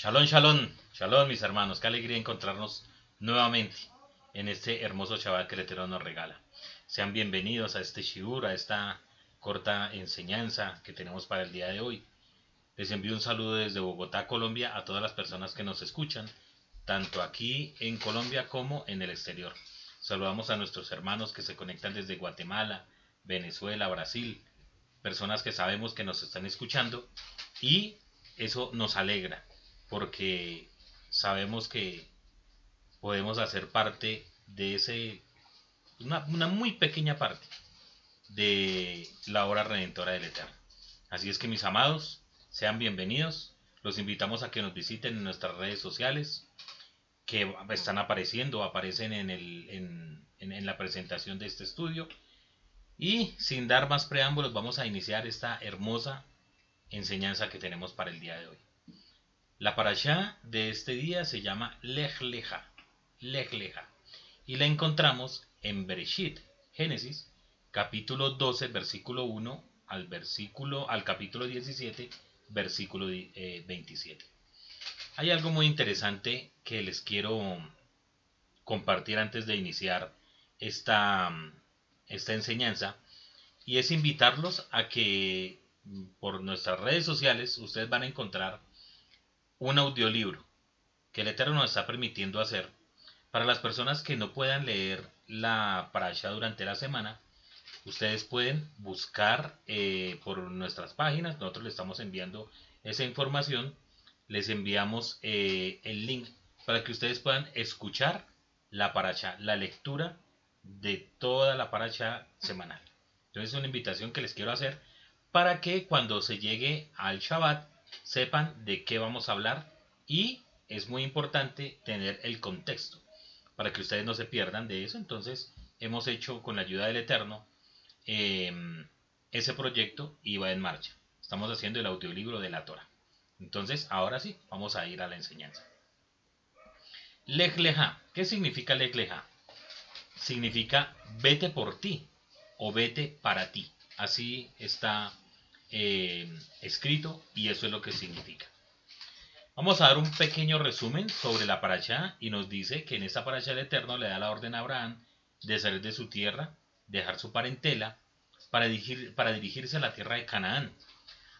Shalom, shalom, shalom mis hermanos, qué alegría encontrarnos nuevamente en este hermoso Shabbat que el Eterno nos regala. Sean bienvenidos a este Shiur, a esta corta enseñanza que tenemos para el día de hoy. Les envío un saludo desde Bogotá, Colombia, a todas las personas que nos escuchan, tanto aquí en Colombia como en el exterior. Saludamos a nuestros hermanos que se conectan desde Guatemala, Venezuela, Brasil, personas que sabemos que nos están escuchando y eso nos alegra porque sabemos que podemos hacer parte de ese, una, muy pequeña parte de la obra redentora del Eterno. Así es que mis amados, sean bienvenidos. Los invitamos a que nos visiten en nuestras redes sociales que están apareciendo, aparecen en, el, en, en la presentación de este estudio. Y sin dar más preámbulos, vamos a iniciar esta hermosa enseñanza que tenemos para el día de hoy. La parashá de este día se llama Lech Leja, Lech Leja, y la encontramos en Bereshit, Génesis, capítulo 12, versículo 1 al versículo al capítulo 17, versículo 27. Eh, Hay algo muy interesante que les quiero compartir antes de iniciar esta, esta enseñanza y es invitarlos a que por nuestras redes sociales ustedes van a encontrar un audiolibro que el Eterno nos está permitiendo hacer para las personas que no puedan leer la parasha durante la semana. Ustedes pueden buscar eh, por nuestras páginas, nosotros les estamos enviando esa información, les enviamos eh, el link para que ustedes puedan escuchar la paracha, la lectura de toda la paracha semanal. Entonces es una invitación que les quiero hacer para que cuando se llegue al Shabbat sepan de qué vamos a hablar y es muy importante tener el contexto para que ustedes no se pierdan de eso. Entonces hemos hecho con la ayuda del Eterno em, ese proyecto y va en marcha. Estamos haciendo el audiolibro de la Torah. Entonces ahora sí, vamos a ir a la enseñanza. Lech ¿Qué significa Lech Significa vete por ti o vete para ti. Así está eh, escrito y eso es lo que significa. Vamos a dar un pequeño resumen sobre la paracha y nos dice que en esta paracha el Eterno le da la orden a Abraham de salir de su tierra, dejar su parentela para, para dirigirse a la tierra de Canaán.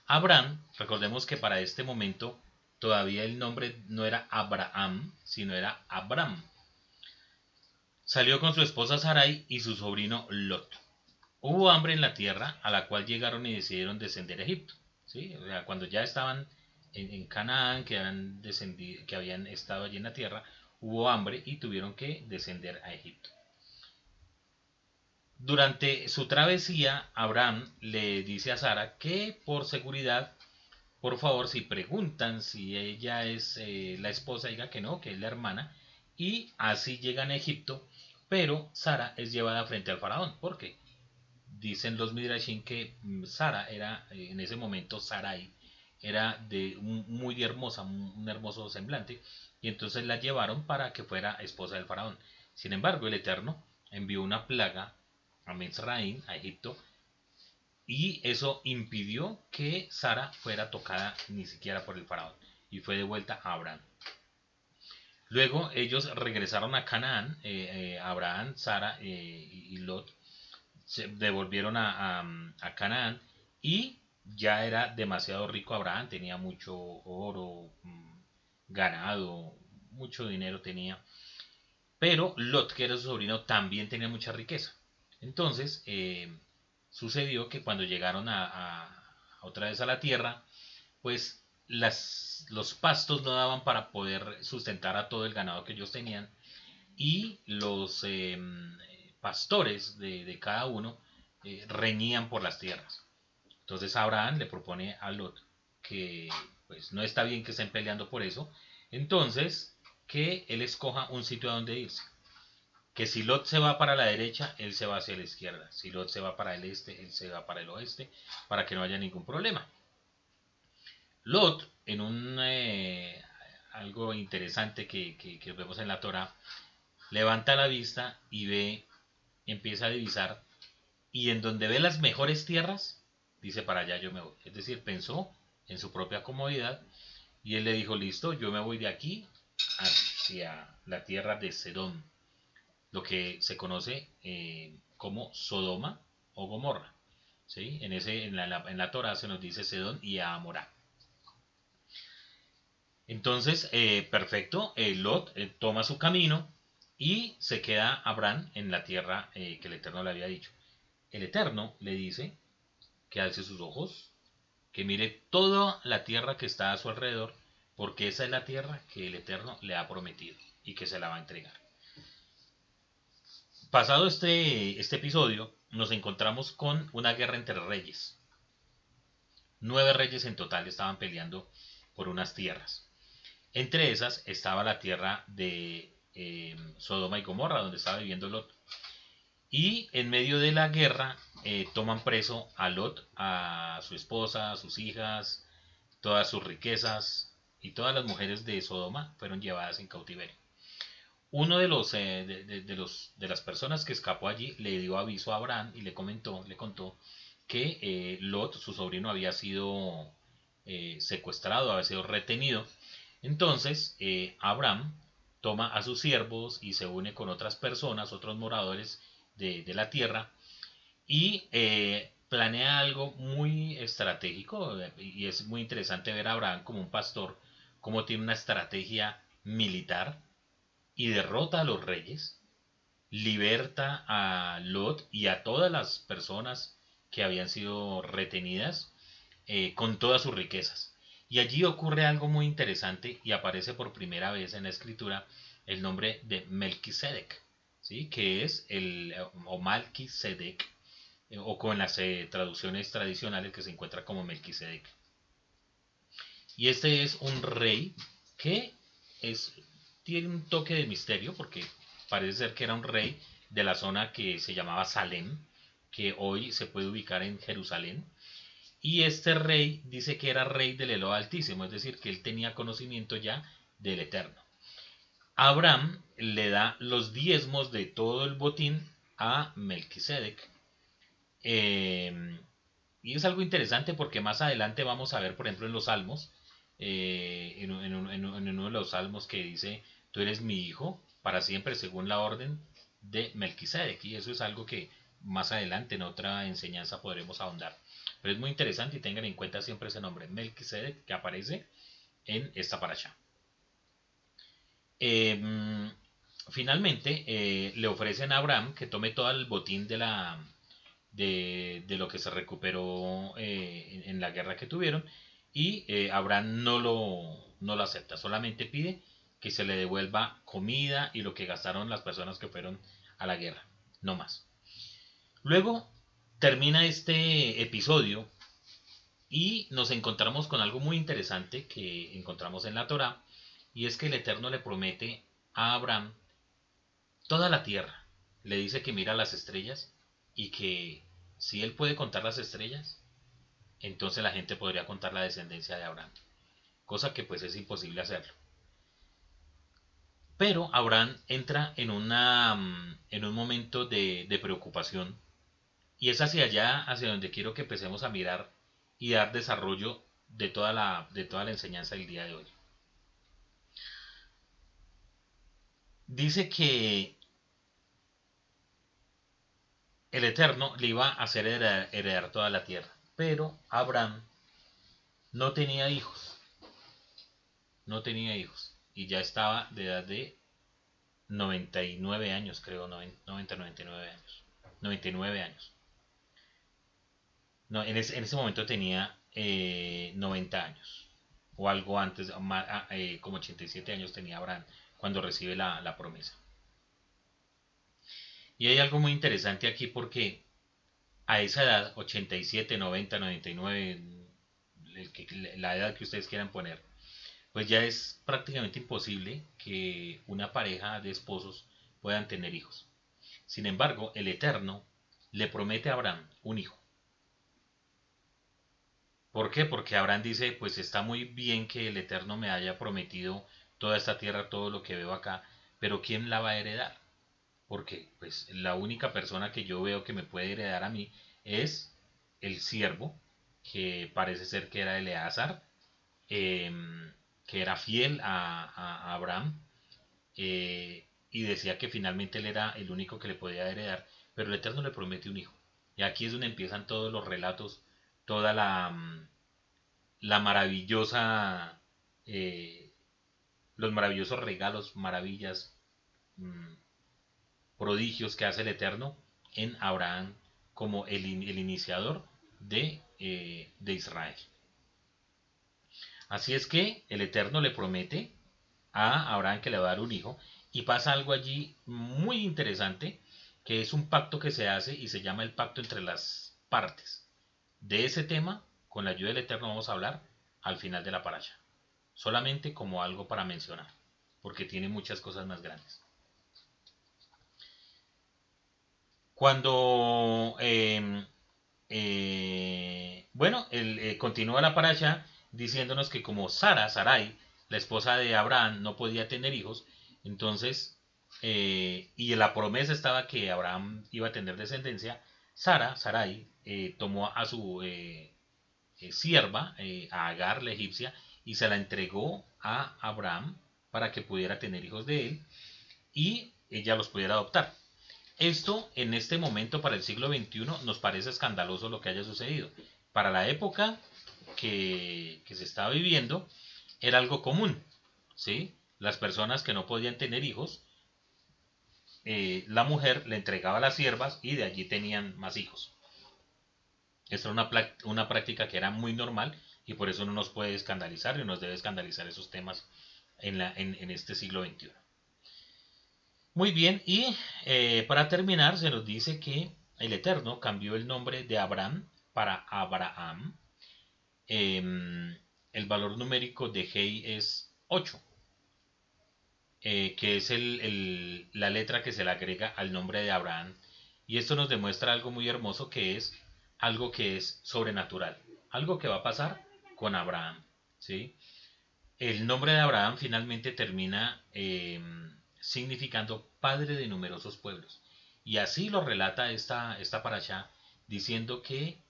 Abraham, recordemos que para este momento todavía el nombre no era Abraham, sino era Abram. Salió con su esposa Sarai y su sobrino Lot. Hubo hambre en la tierra a la cual llegaron y decidieron descender a Egipto. ¿sí? O sea, cuando ya estaban en, Canaán, que, habían estado allí en la tierra, hubo hambre y tuvieron que descender a Egipto. Durante su travesía, Abraham le dice a Sara que por seguridad, por favor, si preguntan si ella es eh, la esposa, diga que no, que es la hermana, y así llegan a Egipto, pero Sara es llevada frente al faraón. ¿Por qué? Dicen los Midrashim que mm, Sara era, eh, en ese momento Sarai, era de muy hermosa, un hermoso semblante, y entonces la llevaron para que fuera esposa del faraón. Sin embargo, el Eterno envió una plaga a Mizraim, a Egipto, y eso impidió que Sara fuera tocada ni siquiera por el faraón, y fue devuelta a Abraham. Luego ellos regresaron a Canaán, eh, eh, Abraham, Sara y Lot, se devolvieron a, Canaán y ya era demasiado rico Abraham, tenía mucho oro, mm, ganado, mucho dinero tenía. Pero Lot, que era su sobrino, también tenía mucha riqueza. Entonces, eh, sucedió que cuando llegaron a, otra vez a la tierra, pues las, los pastos no daban para poder sustentar a todo el ganado que ellos tenían y los em, pastores de, cada uno eh, reñían por las tierras. Entonces Abraham le propone a Lot que pues no está bien que estén peleando por eso, entonces que él escoja un sitio a donde irse. Que si Lot se va para la derecha, él se va hacia la izquierda. Si Lot se va para el este, él se va para el oeste, para que no haya ningún problema. Lot, en un eh, algo interesante que, que vemos en la Torah, levanta la vista y ve empieza a divisar y en donde ve las mejores tierras, dice para allá yo me voy. Es decir, pensó en su propia comodidad Y él le dijo, listo, yo me voy de aquí hacia la tierra de Sedón, lo que se conoce eh, como Sodoma o Gomorra. ¿sí? En, ese, en, la, en la Torah se nos dice Sedón y Amorá. Entonces, eh, perfecto, Lot eh, toma su camino y se queda Abraham en la tierra que el Eterno le había dicho. El Eterno le dice que alce sus ojos, que mire toda la tierra que está a su alrededor, porque esa es la tierra que el Eterno le ha prometido y que se la va a entregar. Pasado este, este episodio, nos encontramos con una guerra entre reyes. Nueve reyes en total estaban peleando por unas tierras. Entre esas estaba la tierra de eh, Sodoma y Gomorra, donde estaba viviendo Lot. Y en medio de la guerra eh, toman preso a Lot, a su esposa, a sus hijas, todas sus riquezas y todas las mujeres de Sodoma fueron llevadas en cautiverio. Uno de los, eh, de, los de las personas que escapó allí le dio aviso a Abraham y le comentó, le contó que eh, Lot, su sobrino, había sido secuestrado, había sido retenido. Entonces Abraham toma a sus siervos y se une con otras personas, otros moradores de, la tierra, y eh, planea algo muy estratégico y es muy interesante ver a Abraham como un pastor, como tiene una estrategia militar y derrota a los reyes, liberta a Lot y a todas las personas que habían sido retenidas eh, con todas sus riquezas. Y allí ocurre algo muy interesante y aparece por primera vez en la escritura el nombre de Melquisedec, ¿sí? que es el o Malquisedec eh, o con las eh, traducciones tradicionales que se encuentra como Melquisedec. Y este es un rey que es, tiene un toque de misterio porque parece ser que era un rey de la zona que se llamaba Salem, que hoy se puede ubicar en Jerusalén. Y este rey dice que era rey del Elo Altísimo, es decir, que él tenía conocimiento ya del Eterno. Abraham le da los diezmos de todo el botín a Melquisedec. Eh, y es algo interesante porque más adelante vamos a ver, por ejemplo, en los salmos, eh, en, uno de los salmos que dice, tú eres mi hijo para siempre según la orden de Melquisedec. Y eso es algo que más adelante en otra enseñanza podremos ahondar. Pero es muy interesante y tengan en cuenta siempre ese nombre, Melquisedec, que aparece en esta paracha. Em, finalmente, eh, le ofrecen a Abraham que tome todo el botín de, la, de, lo que se recuperó eh, en, la guerra que tuvieron y eh, Abraham no lo, no lo acepta, solamente pide que se le devuelva comida y lo que gastaron las personas que fueron a la guerra, no más. Luego termina este episodio y nos encontramos con algo muy interesante que encontramos en la Torah y es que el Eterno le promete a Abraham toda la tierra. Le dice que mira las estrellas y que si él puede contar las estrellas, entonces la gente podría contar la descendencia de Abraham. Cosa que pues es imposible hacerlo. Pero Abraham entra en, una, mm, en un momento de, de preocupación y es hacia allá, hacia donde quiero que empecemos a mirar y dar desarrollo de toda la, de toda la enseñanza del día de hoy. dice que el Eterno le iba a hacer heredar, toda la tierra, pero Abraham no tenía hijos, no tenía hijos, y ya estaba de edad de 99 años, creo, 90, 99 años, 99 años. En, ese, en ese momento tenía 90 eh, años, o algo antes, eh, como 87 años tenía Abraham cuando recibe la, promesa. Y hay algo muy interesante aquí porque a esa edad, 87, 90, 99, la edad que ustedes quieran poner, pues ya es prácticamente imposible que una pareja de esposos puedan tener hijos. Sin embargo, el Eterno le promete a Abraham un hijo. ¿Por qué? Porque Abraham dice, pues está muy bien que el Eterno me haya prometido toda esta tierra, todo lo que veo acá, pero ¿quién la va a heredar? Porque pues la única persona que yo veo que me puede heredar a mí es el siervo, que parece ser que era Eleazar, em, que era fiel a, Abraham eh, y decía que finalmente él era el único que le podía heredar, pero el Eterno le promete un hijo. Y aquí es donde empiezan todos los relatos, toda la, mm, la maravillosa, eh, los maravillosos regalos, maravillas, mm, prodigios que hace el Eterno en Abraham como el, iniciador de, eh, de Israel. Así es que el Eterno le promete a Abraham que le va a dar un hijo y pasa algo allí muy interesante que es un pacto que se hace y se llama el pacto entre las partes. De ese tema, con la ayuda del Eterno, vamos a hablar al final de la paracha. Solamente como algo para mencionar, porque tiene muchas cosas más grandes. Cuando, em, eh, bueno, eh, continúa la paracha diciéndonos que como Sara, Sarai, la esposa de Abraham, no podía tener hijos, entonces, eh, y la promesa estaba que Abraham iba a tener descendencia, Sara, Sarai, eh, tomó a su eh, sierva, a Agar, la egipcia, y se la entregó a Abraham para que pudiera tener hijos de él y ella los pudiera adoptar. Esto en este momento para el siglo XXI nos parece escandaloso lo que haya sucedido. Para la época que, se estaba viviendo era algo común, ¿sí? Las personas que no podían tener hijos, eh, la mujer le entregaba las siervas y de allí tenían más hijos. Esta era una, una práctica que era muy normal y por eso no nos puede escandalizar y nos debe escandalizar esos temas en, la, en, este siglo XXI. Muy bien, y eh, para terminar se nos dice que el Eterno cambió el nombre de Abraham para Abraham Em, el valor numérico de Hei es 8, eh, que es la letra que se le agrega al nombre de Abraham. Y esto nos demuestra algo muy hermoso que es algo que es sobrenatural, algo que va a pasar con Abraham. ¿sí? El nombre de Abraham finalmente termina em, significando padre de numerosos pueblos. Y así lo relata esta, esta allá diciendo que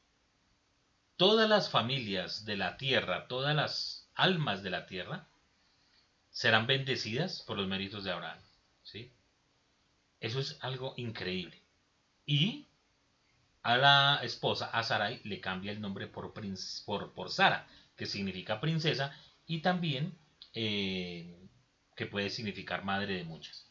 todas las familias de la tierra, todas las almas de la tierra, serán bendecidas por los méritos de Abraham. ¿sí? Eso es algo increíble. Y a la esposa, a Sarai, le cambia el nombre por, por, Sara, que significa princesa, y también eh, que puede significar madre de muchas.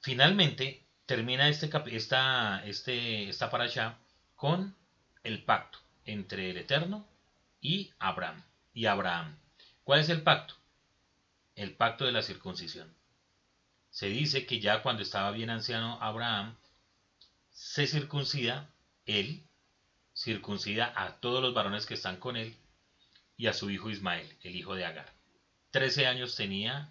Finalmente, termina este, esta, este, esta allá con el pacto entre el Eterno y Abraham. Y Abraham. ¿Cuál es el pacto? El pacto de la circuncisión. Se dice que ya cuando estaba bien anciano Abraham, se circuncida él, circuncida a todos los varones que están con él y a su hijo Ismael, el hijo de Agar. Trece años tenía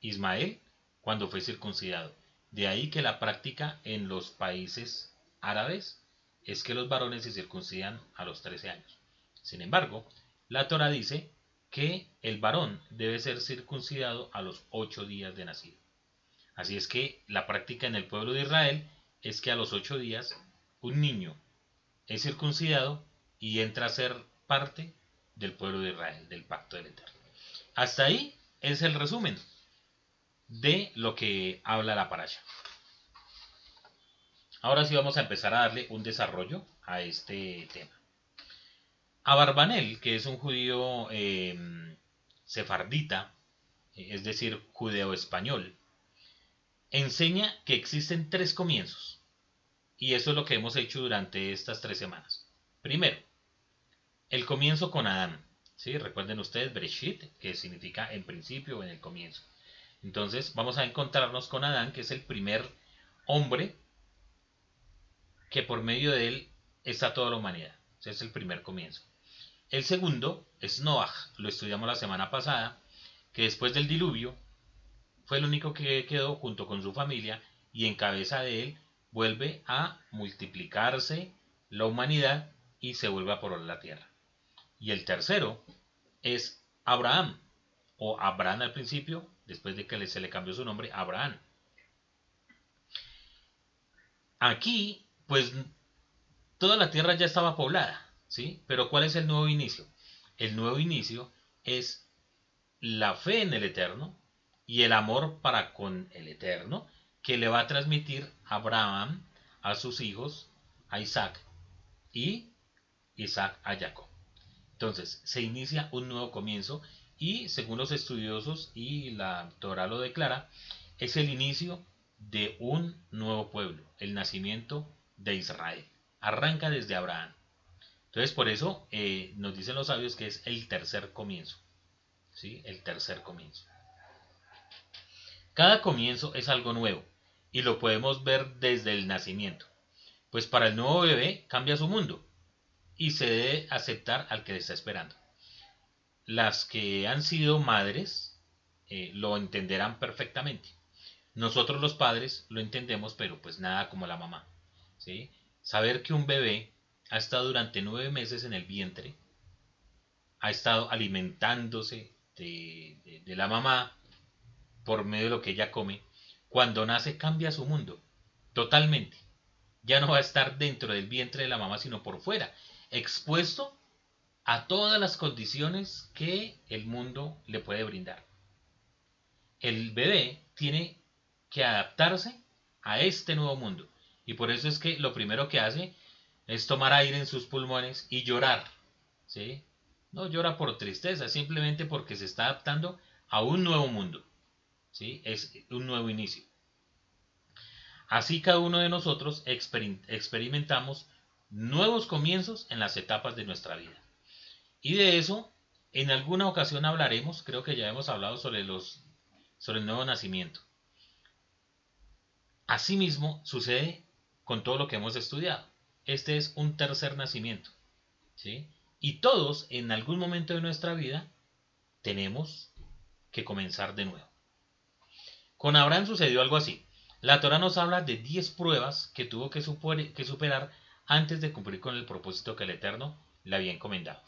Ismael cuando fue circuncidado. De ahí que la práctica en los países árabes es que los varones se circuncidan a los 13 años. Sin embargo, la Torah dice que el varón debe ser circuncidado a los 8 días de nacido. Así es que la práctica en el pueblo de Israel es que a los 8 días un niño es circuncidado y entra a ser parte del pueblo de Israel, del pacto del Eterno. Hasta ahí es el resumen de lo que habla la parasha. Ahora sí vamos a empezar a darle un desarrollo a este tema. Abarbanel, que es un judío em, sefardita, es decir, judeo-español, enseña que existen tres comienzos. Y eso es lo que hemos hecho durante estas tres semanas. Primero, el comienzo con Adán. ¿sí? Recuerden ustedes Breshit, que significa en principio o en el comienzo. Entonces vamos a encontrarnos con Adán, que es el primer hombre que por medio de él está toda la humanidad. Ese es el primer comienzo. El segundo es Noah, lo estudiamos la semana pasada, que después del diluvio fue el único que quedó junto con su familia y en cabeza de él vuelve a multiplicarse la humanidad y se vuelve a poblar la tierra. Y el tercero es Abraham, o Abraham al principio, después de que se le cambió su nombre, Abraham. Aquí pues toda la tierra ya estaba poblada, ¿sí? Pero ¿cuál es el nuevo inicio? El nuevo inicio es la fe en el Eterno y el amor para con el Eterno que le va a transmitir Abraham a sus hijos, a Isaac y Isaac a Jacob. Entonces, se inicia un nuevo comienzo y según los estudiosos y la Torah lo declara, es el inicio de un nuevo pueblo, el nacimiento de Israel. Arranca desde Abraham. Entonces, por eso eh, nos dicen los sabios que es el tercer comienzo. ¿Sí? El tercer comienzo. Cada comienzo es algo nuevo y lo podemos ver desde el nacimiento. Pues para el nuevo bebé cambia su mundo y se debe aceptar al que le está esperando. Las que han sido madres eh, lo entenderán perfectamente. Nosotros los padres lo entendemos, pero pues nada como la mamá. ¿sí? Saber que un bebé ha estado durante nueve meses en el vientre, ha estado alimentándose de, la mamá por medio de lo que ella come, cuando nace cambia su mundo totalmente. Ya no va a estar dentro del vientre de la mamá, sino por fuera expuesto a todas las condiciones que el mundo le puede brindar. El bebé tiene que adaptarse a este nuevo mundo. Y por eso es que lo primero que hace es tomar aire en sus pulmones y llorar. ¿sí? No llora por tristeza, simplemente porque se está adaptando a un nuevo mundo. ¿sí? Es un nuevo inicio. Así cada uno de nosotros experimentamos nuevos comienzos en las etapas de nuestra vida. Y de eso, en alguna ocasión hablaremos, creo que ya hemos hablado sobre, los, sobre el nuevo nacimiento. Asimismo, sucede con todo lo que hemos estudiado. Este es un tercer nacimiento. ¿sí? Y todos, en algún momento de nuestra vida, tenemos que comenzar de nuevo. Con Abraham sucedió algo así. La Torah nos habla de 10 pruebas que tuvo que, superar antes de cumplir con el propósito que el Eterno le había encomendado.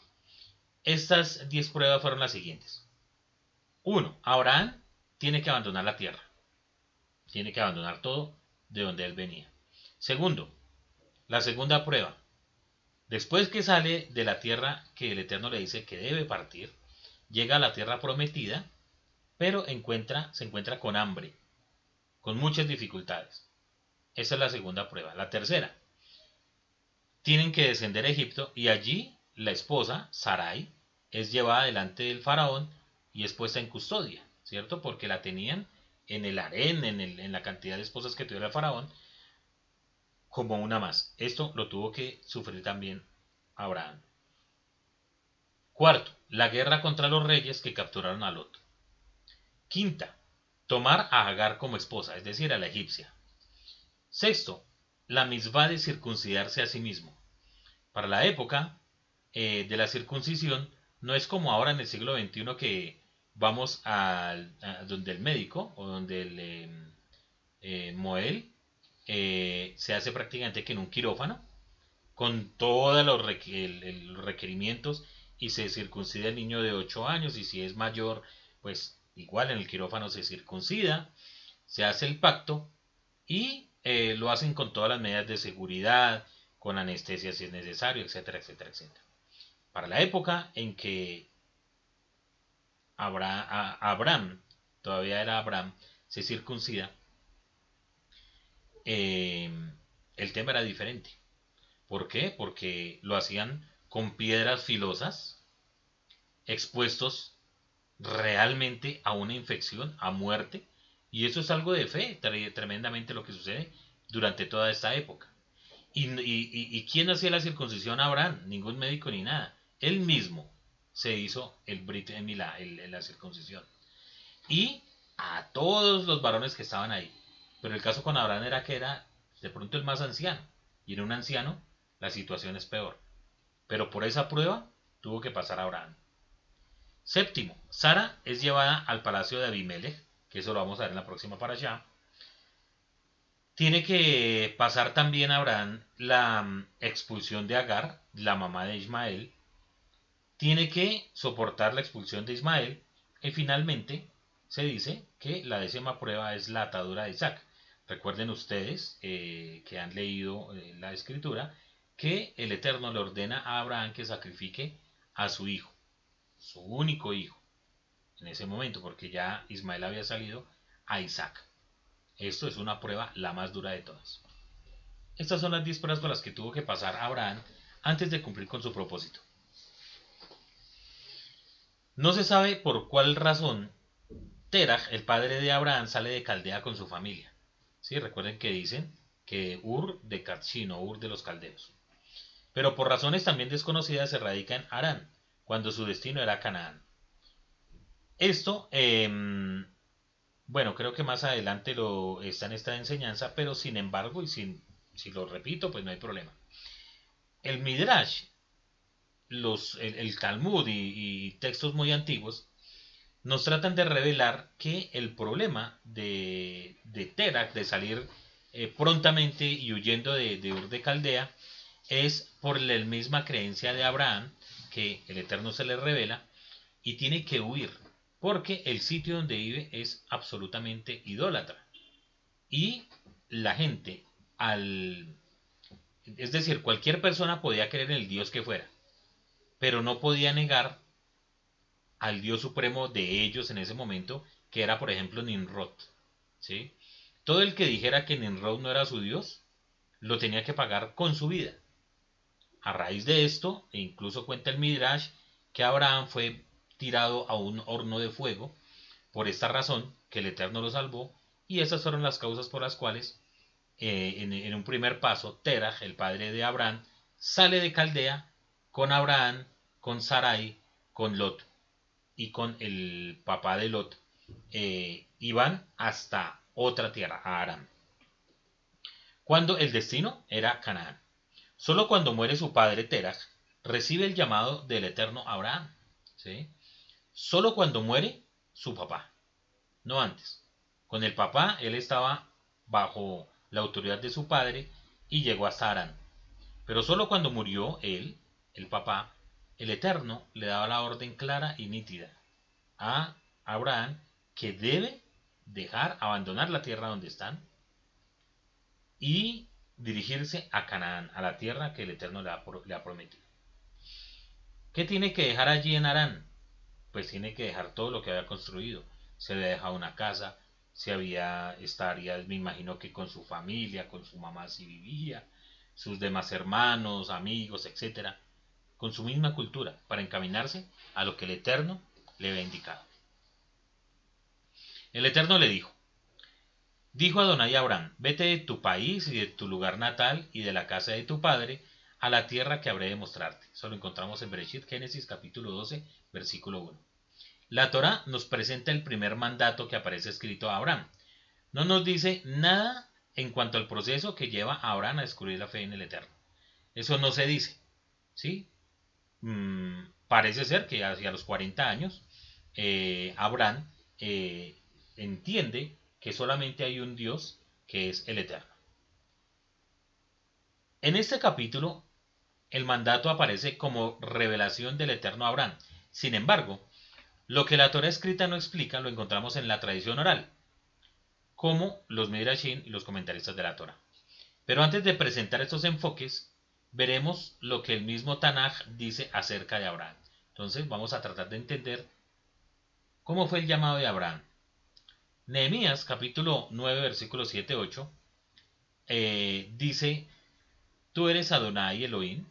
Estas diez pruebas fueron las siguientes. 1. Abraham tiene que abandonar la tierra. Tiene que abandonar todo de donde él venía. Segundo, la segunda prueba. Después que sale de la tierra que el Eterno le dice que debe partir, llega a la tierra prometida, pero encuentra, se encuentra con hambre, con muchas dificultades. Esa es la segunda prueba. La tercera, tienen que descender a Egipto y allí la esposa, Sarai, es llevada delante del faraón y es puesta en custodia, ¿cierto? Porque la tenían en el harén, en, en la cantidad de esposas que tuviera el faraón, como una más. Esto lo tuvo que sufrir también Abraham. Cuarto, la guerra contra los reyes que capturaron a Lot. Quinta, tomar a Agar como esposa, es decir, a la egipcia. Sexto, la misma de circuncidarse a sí mismo. Para la época eh, de la circuncisión, no es como ahora en el siglo XXI que vamos a, donde el médico o donde el eh, eh, Moel se hace prácticamente que en un quirófano con todos los, requerimientos y se circuncida el niño de 8 años y si es mayor, pues igual en el quirófano se circuncida, se hace el pacto y eh, lo hacen con todas las medidas de seguridad, con anestesia si es necesario, etcétera, etcétera, etcétera. Para la época en que Abraham, todavía era Abraham, se circuncida, eh, el tema era diferente. ¿Por qué? Porque lo hacían con piedras filosas, expuestos realmente a una infección, a muerte, y eso es algo de fe, tremendamente lo que sucede durante toda esta época. ¿Y, quién hacía la circuncisión Abraham? Ningún médico ni nada. Él mismo se hizo el Brit Milá, la circuncisión. Y a todos los varones que estaban ahí. Pero el caso con Abraham era que era de pronto el más anciano. Y en un anciano la situación es peor. Pero por esa prueba tuvo que pasar Abraham. Séptimo, Sara es llevada al palacio de Abimelech que eso lo vamos a ver en la próxima para allá. Tiene que pasar también Abraham la mm, expulsión de Agar, la mamá de Ismael. Tiene que soportar la expulsión de Ismael. Y finalmente se dice que la décima prueba es la atadura de Isaac. Recuerden ustedes eh, que han leído eh, la escritura que el Eterno le ordena a Abraham que sacrifique a su hijo. su único hijo, en ese momento, porque ya Ismael había salido a Isaac. Esto es una prueba la más dura de todas. Estas son las 10 pruebas por las que tuvo que pasar Abraham antes de cumplir con su propósito. No se sabe por cuál razón Terach, el padre de Abraham, sale de Caldea con su familia. ¿Sí? Recuerden que dicen que Ur de o Ur de los caldeos. Pero por razones también desconocidas se radica en Arán, cuando su destino era Canaán. Esto, em, bueno, creo que más adelante lo está en esta enseñanza, pero sin embargo, y sin, si lo repito, pues no hay problema. El Midrash, los, el, Talmud y, textos muy antiguos nos tratan de revelar que el problema de, de Terak, de salir eh, prontamente y huyendo de, de Ur de Caldea, es por la misma creencia de Abraham, que el Eterno se le revela, y tiene que huir, porque el sitio donde vive es absolutamente idólatra. Y la gente, al... Es decir, cualquier persona podía creer en el Dios que fuera, pero no podía negar al Dios supremo de ellos en ese momento, que era por ejemplo Nimrod. ¿sí? Todo el que dijera que Nimrod no era su Dios, lo tenía que pagar con su vida. A raíz de esto, e incluso cuenta el Midrash, que Abraham fue tirado a un horno de fuego, por esta razón que el Eterno lo salvó, y esas fueron las causas por las cuales, eh, en, un primer paso, Terah, el padre de Abraham, sale de Caldea con Abraham, con Sarai, con Lot y con el papá de Lot, eh, iban hasta otra tierra, a Aram. Cuando el destino era Canaán. Solo cuando muere su padre Terach, recibe el llamado del eterno Abraham. ¿sí? Solo cuando muere su papá, no antes. Con el papá él estaba bajo la autoridad de su padre y llegó hasta Arán. Pero solo cuando murió él, el papá, el Eterno le daba la orden clara y nítida a Abraham que debe dejar, abandonar la tierra donde están y dirigirse a Canaán, a la tierra que el Eterno le ha, prometido. ¿Qué tiene que dejar allí en Arán? Pues tiene que dejar todo lo que había construido. Se le dejado una casa, se había, estaría, me imagino que con su familia, con su mamá si vivía, sus demás hermanos, amigos, etcétera, con su misma cultura, para encaminarse a lo que el Eterno le había indicado. El Eterno le dijo, dijo Adonai a Abraham, vete de tu país y de tu lugar natal y de la casa de tu padre a la tierra que habré de mostrarte. Eso lo encontramos en Bereshit, Génesis capítulo 12, versículo 1. La Torah nos presenta el primer mandato que aparece escrito a Abraham. No nos dice nada en cuanto al proceso que lleva a Abraham a descubrir la fe en el Eterno. Eso no se dice. ¿Sí? Mm, parece ser que hacia los 40 años, eh, Abraham eh, entiende que solamente hay un Dios que es el Eterno. En este capítulo, el mandato aparece como revelación del Eterno Abraham. Sin embargo, lo que la Torah escrita no explica lo encontramos en la tradición oral, como los Midrashim y los comentaristas de la Torah. Pero antes de presentar estos enfoques, veremos lo que el mismo Tanaj dice acerca de Abraham. Entonces vamos a tratar de entender cómo fue el llamado de Abraham. Nehemías capítulo 9 versículo 7-8 eh, dice, tú eres Adonai Elohim,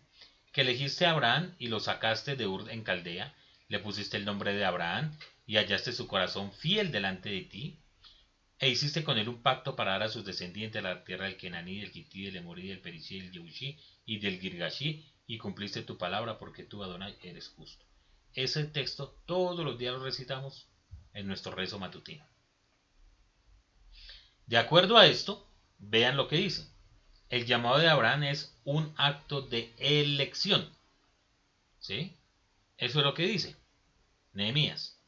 que elegiste a Abraham y lo sacaste de Ur en Caldea, le pusiste el nombre de Abraham y hallaste su corazón fiel delante de ti, e hiciste con él un pacto para dar a sus descendientes la tierra del Kenaní, del Kití, del Emorí, del Perichí, del Yehushí y del Girgashi, y cumpliste tu palabra porque tú, Adonai, eres justo. Ese texto todos los días lo recitamos en nuestro rezo matutino. De acuerdo a esto, vean lo que dice. El llamado de Abraham es un acto de elección. ¿Sí? Eso es lo que dice Nehemías.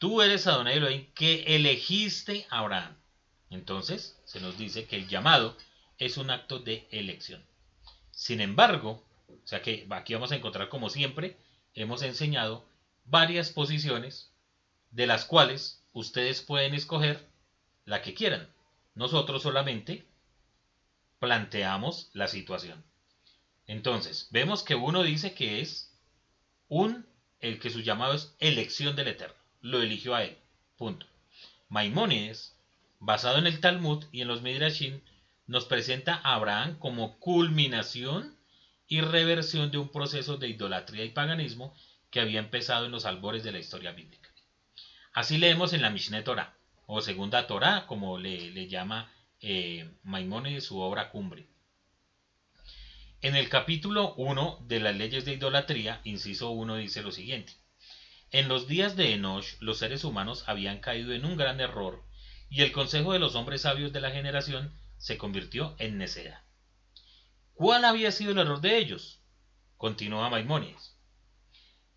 Tú eres Adonai Elohim que elegiste a Abraham. Entonces, se nos dice que el llamado es un acto de elección. Sin embargo, o sea que aquí vamos a encontrar, como siempre, hemos enseñado varias posiciones de las cuales ustedes pueden escoger la que quieran. Nosotros solamente planteamos la situación. Entonces, vemos que uno dice que es un el que su llamado es elección del Eterno. Lo eligió a él. Punto. Maimónides, basado en el Talmud y en los Midrashim, nos presenta a Abraham como culminación y reversión de un proceso de idolatría y paganismo que había empezado en los albores de la historia bíblica. Así leemos en la Mishneh Torah, o Segunda Torah, como le, llama eh, Maimónides su obra cumbre. En el capítulo 1 de las leyes de idolatría, inciso 1 dice lo siguiente. En los días de Enosh, los seres humanos habían caído en un gran error, y el consejo de los hombres sabios de la generación se convirtió en necedad. ¿Cuál había sido el error de ellos? Continúa Maimónides.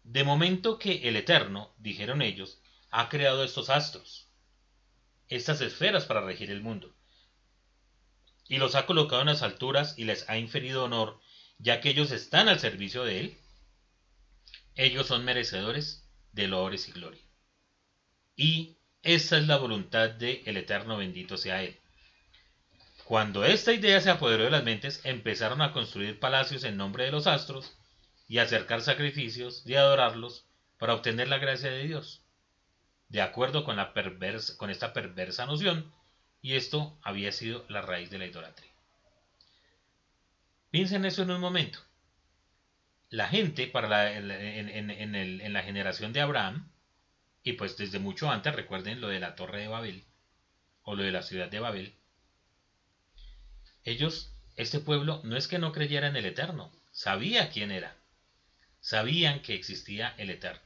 De momento que el Eterno, dijeron ellos, ha creado estos astros, estas esferas para regir el mundo, y los ha colocado en las alturas y les ha inferido honor, ya que ellos están al servicio de Él, ellos son merecedores de loores y gloria. Y esa es la voluntad de el Eterno bendito sea Él. Cuando esta idea se apoderó de las mentes, empezaron a construir palacios en nombre de los astros y a acercar sacrificios y adorarlos para obtener la gracia de Dios. De acuerdo con, la con esta perversa noción, y esto había sido la raíz de la idolatría. Piensen eso en un momento. La gente para en, en la generación de Abraham, y pues desde mucho antes, recuerden lo de la torre de Babel, o lo de la ciudad de Babel, ellos, este pueblo, no es que no creyera en el Eterno, sabía quién era, sabían que existía el Eterno.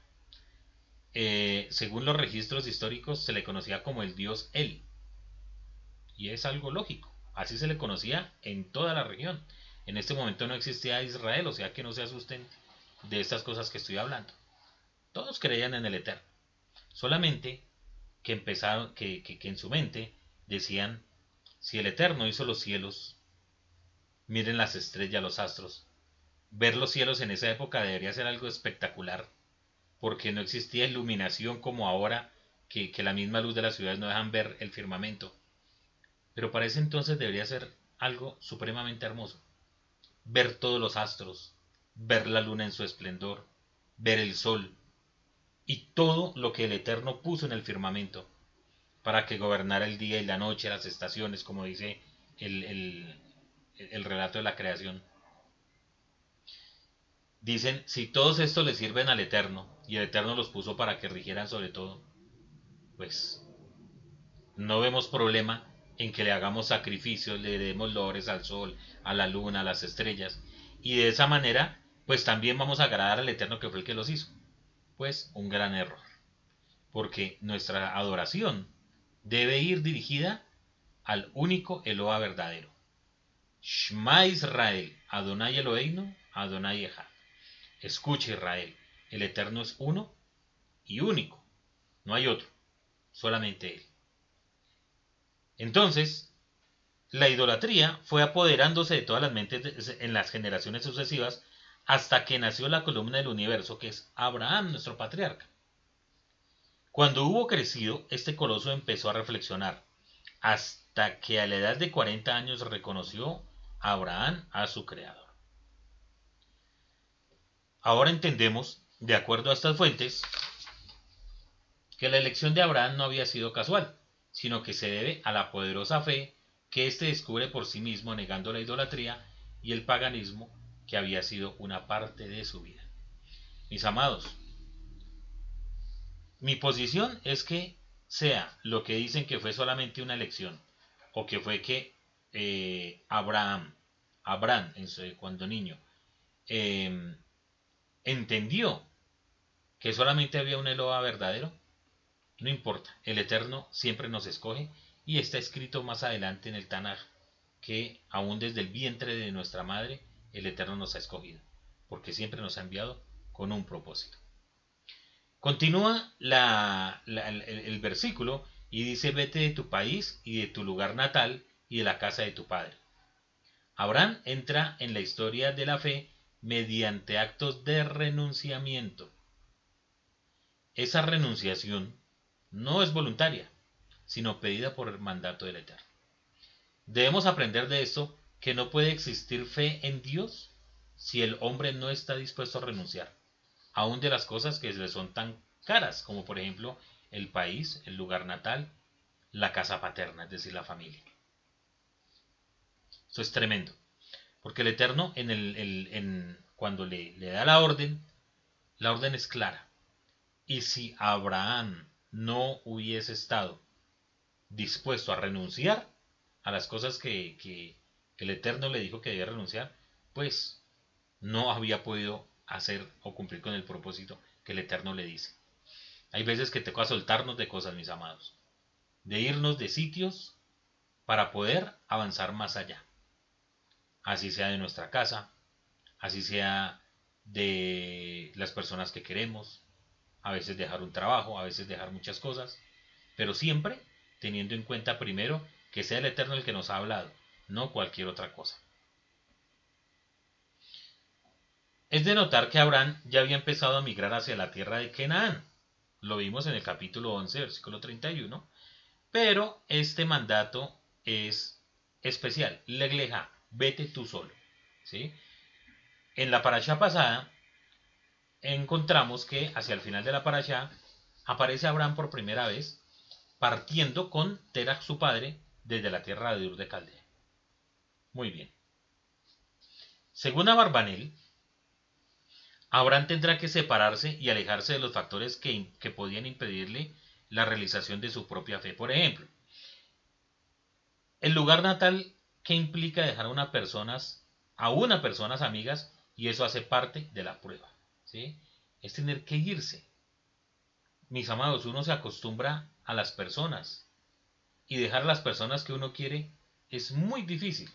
Eh, según los registros históricos, se le conocía como el dios El, y es algo lógico. Así se le conocía en toda la región. En este momento no existía Israel, o sea que no se asusten de estas cosas que estoy hablando. Todos creían en el Eterno. Solamente que empezaron, que, que en su mente decían, si el Eterno hizo los cielos, miren las estrellas, los astros. Ver los cielos en esa época debería ser algo espectacular, porque no existía iluminación como ahora, que, que la misma luz de las ciudades no dejan ver el firmamento. Pero para ese entonces debería ser algo supremamente hermoso. Ver todos los astros, ver la luna en su esplendor, ver el sol y todo lo que el Eterno puso en el firmamento para que gobernara el día y la noche, las estaciones, como dice el, el, el relato de la creación. Dicen, si todos estos le sirven al Eterno, y el Eterno los puso para que rigieran sobre todo, pues no vemos problema en que le hagamos sacrificios, le demos lores al sol, a la luna, a las estrellas, y de esa manera, pues también vamos a agradar al Eterno que fue el que los hizo. Pues un gran error, porque nuestra adoración debe ir dirigida al único Eloa verdadero. Shma Israel, Adonai Eloheinu, Adonai Echad. Escucha Israel, el Eterno es uno y único, no hay otro, solamente Él. Entonces, la idolatría fue apoderándose de todas las mentes en las generaciones sucesivas hasta que nació la columna del universo, que es Abraham, nuestro patriarca. Cuando hubo crecido, este coloso empezó a reflexionar, hasta que a la edad de 40 años reconoció a Abraham a su creador. Ahora entendemos, de acuerdo a estas fuentes, que la elección de Abraham no había sido casual sino que se debe a la poderosa fe que éste descubre por sí mismo negando la idolatría y el paganismo que había sido una parte de su vida. Mis amados, mi posición es que sea lo que dicen que fue solamente una elección, o que fue que eh, Abraham, Abraham cuando niño, em, entendió que solamente había un Eloa verdadero, no importa, el Eterno siempre nos escoge y está escrito más adelante en el Tanaj que aún desde el vientre de nuestra madre el Eterno nos ha escogido, porque siempre nos ha enviado con un propósito. Continúa el, versículo y dice, vete de tu país y de tu lugar natal y de la casa de tu padre. Abraham entra en la historia de la fe mediante actos de renunciamiento. Esa renunciación no es voluntaria, sino pedida por el mandato del Eterno. Debemos aprender de esto que no puede existir fe en Dios si el hombre no está dispuesto a renunciar, aún de las cosas que le son tan caras, como por ejemplo el país, el lugar natal, la casa paterna, es decir, la familia. Eso es tremendo. Porque el Eterno, cuando le, le da la orden, la orden es clara. Y si Abraham no hubiese estado dispuesto a renunciar a las cosas que, que, el Eterno le dijo que debía renunciar, pues no había podido hacer o cumplir con el propósito que el Eterno le dice. Hay veces que te toca soltarnos de cosas, mis amados, de irnos de sitios para poder avanzar más allá. Así sea de nuestra casa, así sea de las personas que queremos, a veces dejar un trabajo, a veces dejar muchas cosas, pero siempre teniendo en cuenta primero que sea el Eterno el que nos ha hablado, no cualquier otra cosa. Es de notar que Abraham ya había empezado a migrar hacia la tierra de Canaán. Lo vimos en el capítulo 11, versículo 31. Pero este mandato es especial. Legleja, vete tú solo. ¿sí? En la paracha pasada encontramos que hacia el final de la paracha aparece Abraham por primera vez partiendo con Terach su padre desde la tierra de Ur de Caldea. Muy bien. Según Abarbanel, Abraham tendrá que separarse y alejarse de los factores que, que podían impedirle la realización de su propia fe. Por ejemplo, el lugar natal que implica dejar a una personas, a una personas amigas, y eso hace parte de la prueba. Es tener que irse. Mis amados, uno se acostumbra a las personas y dejar las personas que uno quiere es muy difícil.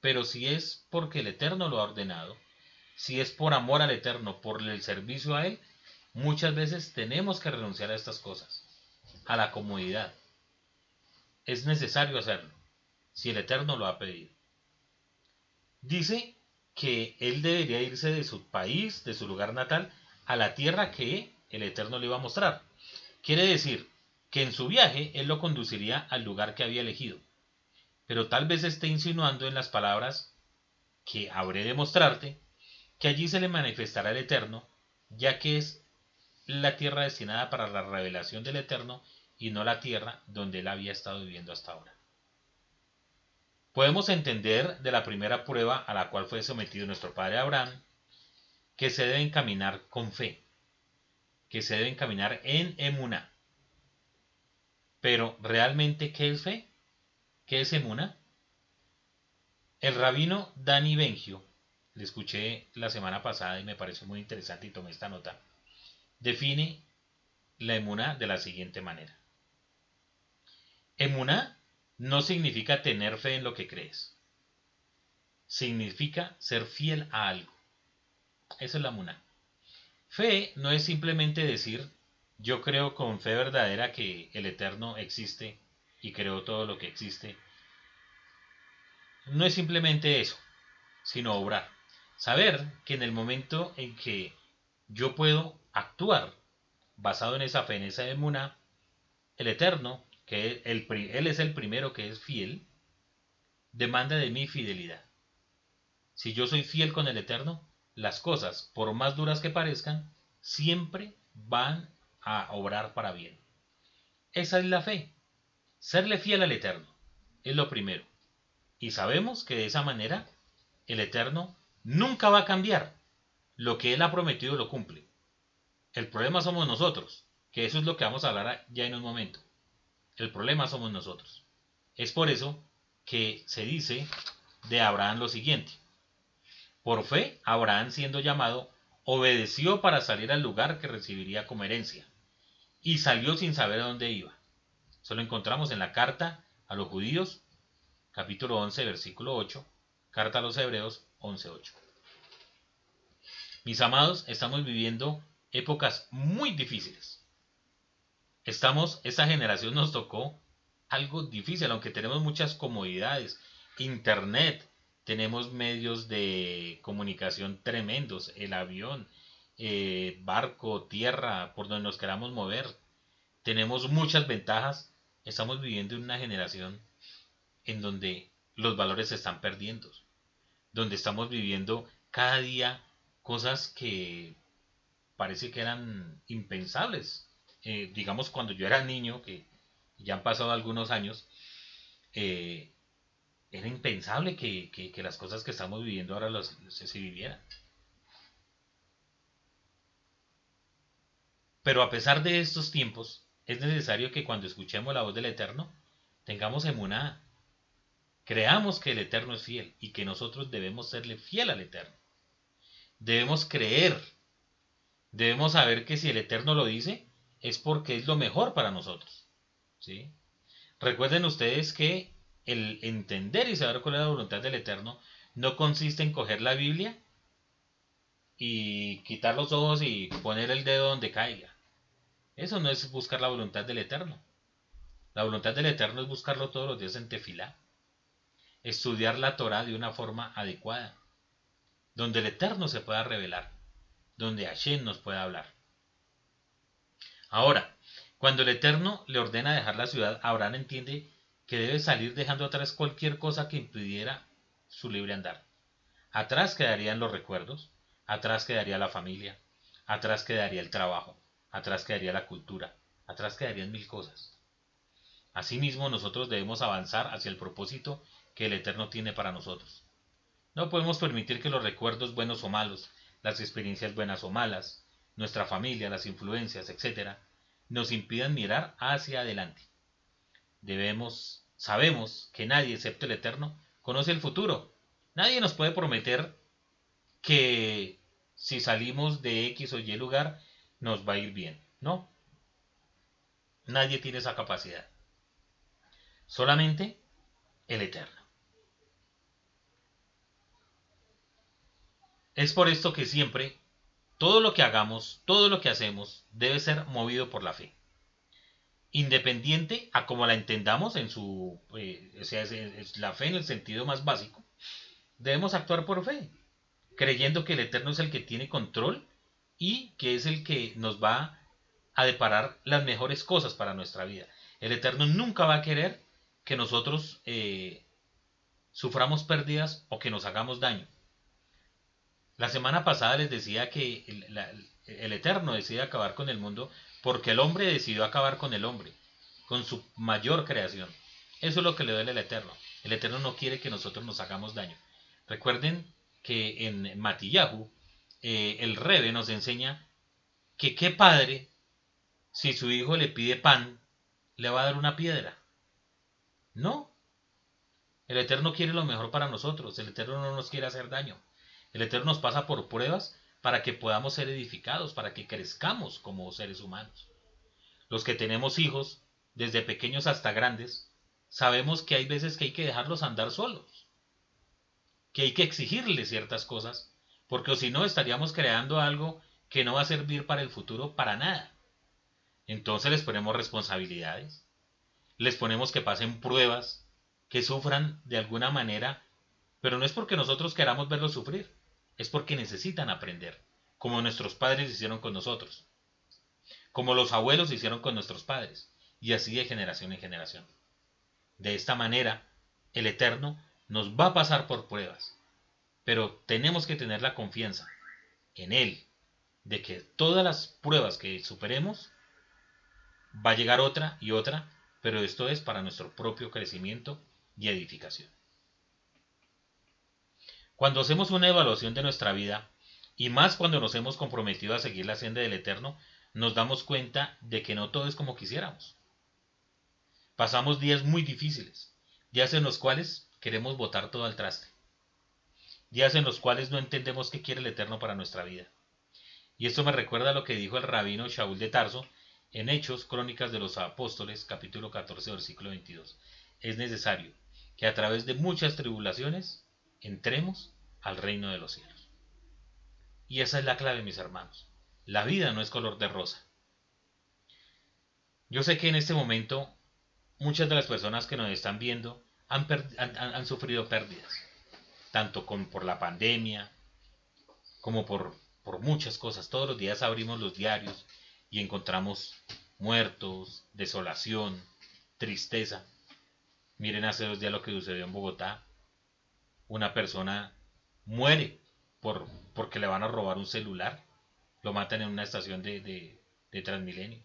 Pero si es porque el Eterno lo ha ordenado, si es por amor al Eterno, por el servicio a Él, muchas veces tenemos que renunciar a estas cosas, a la comodidad. Es necesario hacerlo, si el Eterno lo ha pedido. Dice que Él debería irse de su país, de su lugar natal, a la tierra que el Eterno le iba a mostrar. Quiere decir que en su viaje Él lo conduciría al lugar que había elegido. Pero tal vez esté insinuando en las palabras que habré de mostrarte que allí se le manifestará el Eterno, ya que es la tierra destinada para la revelación del Eterno y no la tierra donde él había estado viviendo hasta ahora. Podemos entender de la primera prueba a la cual fue sometido nuestro padre Abraham, que se debe encaminar con fe, que se debe encaminar en emuna. Pero, ¿realmente qué es fe? ¿Qué es emuna? El rabino Dani Bengio le escuché la semana pasada y me pareció muy interesante y tomé esta nota, define la emuna de la siguiente manera. Emuna no significa tener fe en lo que crees. Significa ser fiel a algo. Esa es la emuna. Fe no es simplemente decir yo creo con fe verdadera que el Eterno existe y creo todo lo que existe. No es simplemente eso, sino obrar. Saber que en el momento en que yo puedo actuar basado en esa fe, en esa emuna, el Eterno, que el, Él es el primero que es fiel, demanda de mí fidelidad. Si yo soy fiel con el Eterno, las cosas, por más duras que parezcan, siempre van a obrar para bien. Esa es la fe. Serle fiel al Eterno es lo primero. Y sabemos que de esa manera el Eterno nunca va a cambiar. Lo que Él ha prometido lo cumple. El problema somos nosotros, que eso es lo que vamos a hablar ya en un momento. El problema somos nosotros. Es por eso que se dice de Abraham lo siguiente. Por fe, Abraham siendo llamado, obedeció para salir al lugar que recibiría como herencia, y salió sin saber a dónde iba. Eso lo encontramos en la carta a los judíos, capítulo 11, versículo 8, carta a los hebreos, 11.8. Mis amados, estamos viviendo épocas muy difíciles. Estamos, esta generación nos tocó algo difícil, aunque tenemos muchas comodidades. Internet, tenemos medios de comunicación tremendos, el avión, eh, barco, tierra, por donde nos queramos mover. Tenemos muchas ventajas. Estamos viviendo en una generación en donde los valores se están perdiendo donde estamos viviendo cada día cosas que parece que eran impensables. Eh, digamos, cuando yo era niño, que ya han pasado algunos años, eh, era impensable que, las cosas que estamos viviendo ahora los, se, vivieran. Pero a pesar de estos tiempos, es necesario que cuando escuchemos la voz del Eterno, tengamos emuná, creamos que el Eterno es fiel y que nosotros debemos serle fiel al Eterno. Debemos creer, debemos saber que si el Eterno lo dice, es porque es lo mejor para nosotros. ¿sí? Recuerden ustedes que el entender y saber cuál es la voluntad del Eterno no consiste en coger la Biblia y quitar los ojos y poner el dedo donde caiga. Eso no es buscar la voluntad del Eterno. La voluntad del Eterno es buscarlo todos los días en tefilá. Estudiar la Torah de una forma adecuada. Donde el Eterno se pueda revelar. Donde Hashem nos pueda hablar. Ahora, cuando el Eterno le ordena dejar la ciudad, Abraham entiende que debe salir dejando atrás cualquier cosa que impidiera su libre andar. Atrás quedarían los recuerdos, atrás quedaría la familia, atrás quedaría el trabajo, atrás quedaría la cultura, atrás quedarían mil cosas. Asimismo, nosotros debemos avanzar hacia el propósito que el Eterno tiene para nosotros. No podemos permitir que los recuerdos buenos o malos, las experiencias buenas o malas, nuestra familia, las influencias, etc., nos impidan mirar hacia adelante debemos, sabemos que nadie excepto el Eterno conoce el futuro. Nadie nos puede prometer que si salimos de X o Y lugar nos va a ir bien. No. Nadie tiene esa capacidad. Solamente el Eterno. Es por esto que siempre todo lo que hagamos, todo lo que hacemos, debe ser movido por la fe independiente a como la entendamos en su, eh, o sea, es, la fe en el sentido más básico, debemos actuar por fe, creyendo que el Eterno es el que tiene control y que es el que nos va a deparar las mejores cosas para nuestra vida. El Eterno nunca va a querer que nosotros eh, suframos pérdidas o que nos hagamos daño. La semana pasada les decía que el, Eterno decide acabar con el mundo porque el hombre decidió acabar con el hombre, con su mayor creación. Eso es lo que le duele al Eterno. El Eterno no quiere que nosotros nos hagamos daño. Recuerden que en Matillahu eh, el Rebe nos enseña que qué padre, si su hijo le pide pan, le va a dar una piedra. No. El Eterno quiere lo mejor para nosotros. El Eterno no nos quiere hacer daño. El Eterno nos pasa por pruebas para que podamos ser edificados, para que crezcamos como seres humanos. Los que tenemos hijos, desde pequeños hasta grandes, sabemos que hay veces que hay que dejarlos andar solos, que hay que exigirles ciertas cosas, porque si no estaríamos creando algo que no va a servir para el futuro para nada. Entonces les ponemos responsabilidades, les ponemos que pasen pruebas, que sufran de alguna manera, pero no es porque nosotros queramos verlos sufrir, es porque necesitan aprender, como nuestros padres hicieron con nosotros, como los abuelos hicieron con nuestros padres, y así de generación en generación. De esta manera, el Eterno nos va a pasar por pruebas, pero tenemos que tener la confianza en Él, de que todas las pruebas que superemos, va a llegar otra y otra, pero esto es para nuestro propio crecimiento y edificación. Cuando hacemos una evaluación de nuestra vida, y más cuando nos hemos comprometido a seguir la senda del Eterno, nos damos cuenta de que no todo es como quisiéramos. Pasamos días muy difíciles, días en los cuales queremos botar todo al traste, días en los cuales no entendemos qué quiere el Eterno para nuestra vida. Y esto me recuerda a lo que dijo el rabino Shaul de Tarso en Hechos Crónicas de los Apóstoles, capítulo 14, versículo 22. Es necesario que a través de muchas tribulaciones entremos al reino de los cielos. Y esa es la clave, mis hermanos. La vida no es color de rosa. Yo sé que en este momento muchas de las personas que nos están viendo han, han, sufrido pérdidas, tanto con, por la pandemia como por, por muchas cosas. Todos los días abrimos los diarios y encontramos muertos, desolación, tristeza. Miren hace dos días lo que sucedió en Bogotá, una persona muere por, porque le van a robar un celular. lo matan en una estación de, de, de Transmilenio.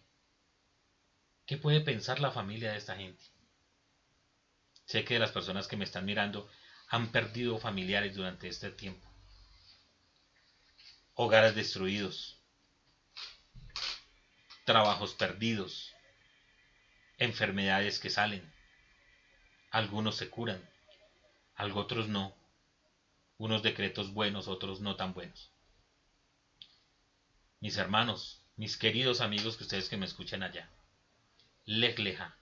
¿Qué puede pensar la familia de esta gente? Sé que las personas que me están mirando han perdido familiares durante este tiempo. Hogares destruidos, trabajos perdidos, enfermedades que salen. Algunos se curan, otros no. Unos decretos buenos, otros no tan buenos. Mis hermanos, mis queridos amigos que ustedes que me escuchan allá. Legleja.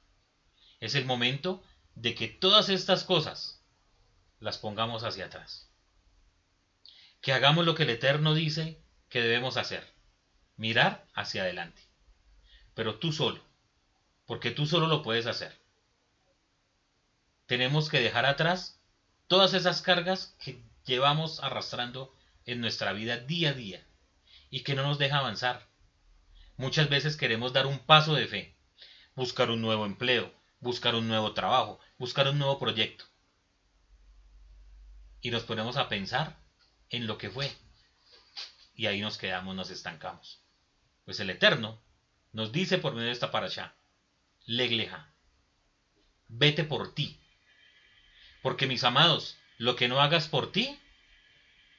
Es el momento de que todas estas cosas las pongamos hacia atrás. Que hagamos lo que el Eterno dice que debemos hacer. Mirar hacia adelante. Pero tú solo. Porque tú solo lo puedes hacer. Tenemos que dejar atrás todas esas cargas que llevamos arrastrando en nuestra vida día a día y que no nos deja avanzar. Muchas veces queremos dar un paso de fe, buscar un nuevo empleo, buscar un nuevo trabajo, buscar un nuevo proyecto. Y nos ponemos a pensar en lo que fue. Y ahí nos quedamos, nos estancamos. Pues el Eterno nos dice por medio de esta parasha, legleja, vete por ti. Porque mis amados, lo que no hagas por ti,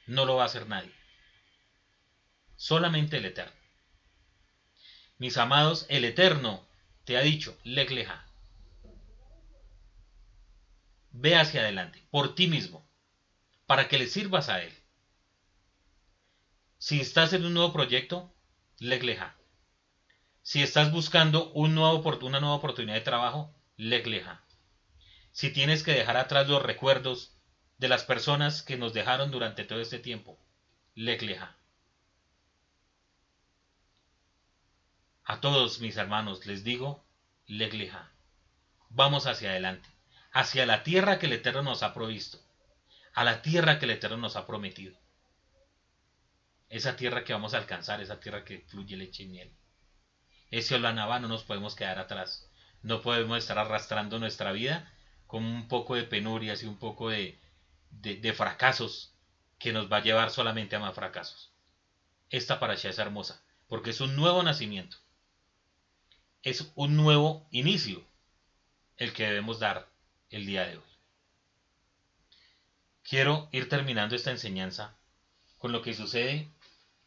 no lo va a hacer nadie. Solamente el Eterno. Mis amados, el Eterno te ha dicho, legleja, ve hacia adelante, por ti mismo, para que le sirvas a Él. Si estás en un nuevo proyecto, legleja. Si estás buscando una nueva oportunidad de trabajo, legleja. Si tienes que dejar atrás los recuerdos de las personas que nos dejaron durante todo este tiempo, legleja. A todos mis hermanos les digo, legleja. Vamos hacia adelante, hacia la tierra que el Eterno nos ha provisto, a la tierra que el Eterno nos ha prometido esa tierra que vamos a alcanzar, esa tierra que fluye leche y miel. Ese Olanabá no nos podemos quedar atrás. No podemos estar arrastrando nuestra vida con un poco de penurias y un poco de, de, fracasos que nos va a llevar solamente a más fracasos. Esta paracha es hermosa porque es un nuevo nacimiento. Es un nuevo inicio el que debemos dar el día de hoy. Quiero ir terminando esta enseñanza con lo que sucede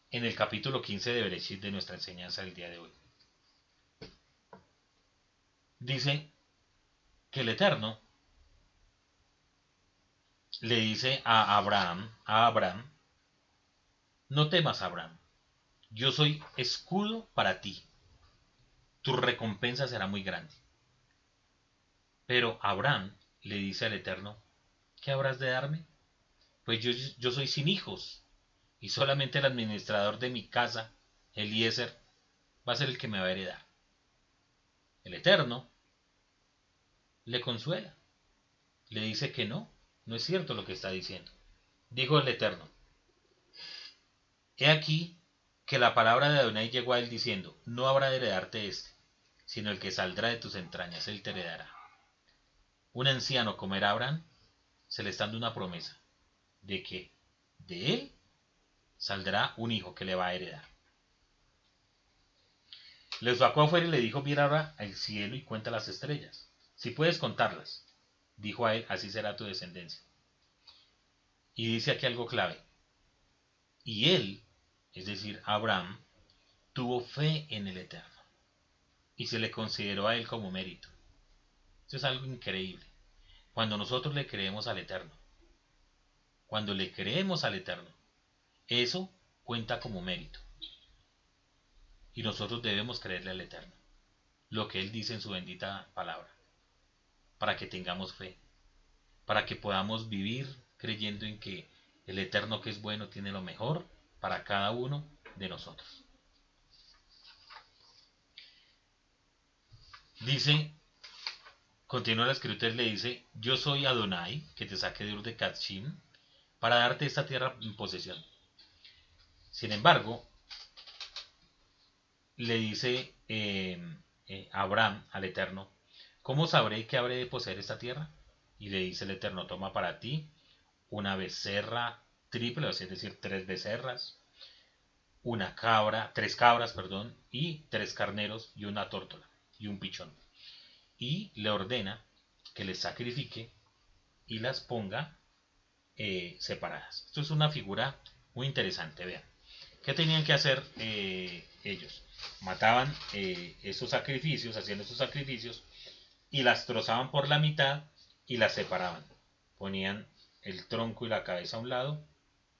en el capítulo 15 de Bereshit de nuestra enseñanza del día de hoy. Dice que el Eterno le dice a Abraham, a Abraham, no temas Abraham, yo soy escudo para ti, tu recompensa será muy grande. Pero Abraham le dice al Eterno, ¿qué habrás de darme? Pues yo, yo soy sin hijos y solamente el administrador de mi casa, Eliezer, va a ser el que me va a heredar. El Eterno le consuela, le dice que no, no es cierto lo que está diciendo. Dijo el Eterno, he aquí que la palabra de Adonai llegó a él diciendo, no habrá de heredarte este, sino el que saldrá de tus entrañas, él te heredará. Un anciano como era Abraham, se le está dando una promesa de que de él saldrá un hijo que le va a heredar. Le sacó afuera y le dijo, mira ahora al cielo y cuenta las estrellas. Si puedes contarlas, dijo a él, así será tu descendencia. Y dice aquí algo clave. Y él, es decir, Abraham, tuvo fe en el Eterno. Y se le consideró a él como mérito. Eso es algo increíble. Cuando nosotros le creemos al Eterno. Cuando le creemos al Eterno. Eso cuenta como mérito. Y nosotros debemos creerle al Eterno, lo que Él dice en su bendita palabra, para que tengamos fe, para que podamos vivir creyendo en que el Eterno que es bueno tiene lo mejor para cada uno de nosotros. Dice, continúa la escritura le dice, yo soy Adonai, que te saqué de Ur de Kachim, para darte esta tierra en posesión. Sin embargo, le dice eh, eh, Abraham al Eterno, ¿cómo sabré que habré de poseer esta tierra? Y le dice el Eterno, toma para ti una becerra triple, es decir, tres becerras, una cabra, tres cabras, perdón, y tres carneros y una tórtola y un pichón. Y le ordena que les sacrifique y las ponga eh, separadas. Esto es una figura muy interesante, vean. ¿Qué tenían que hacer eh, ellos? Mataban eh, esos sacrificios, hacían esos sacrificios y las trozaban por la mitad y las separaban. Ponían el tronco y la cabeza a un lado,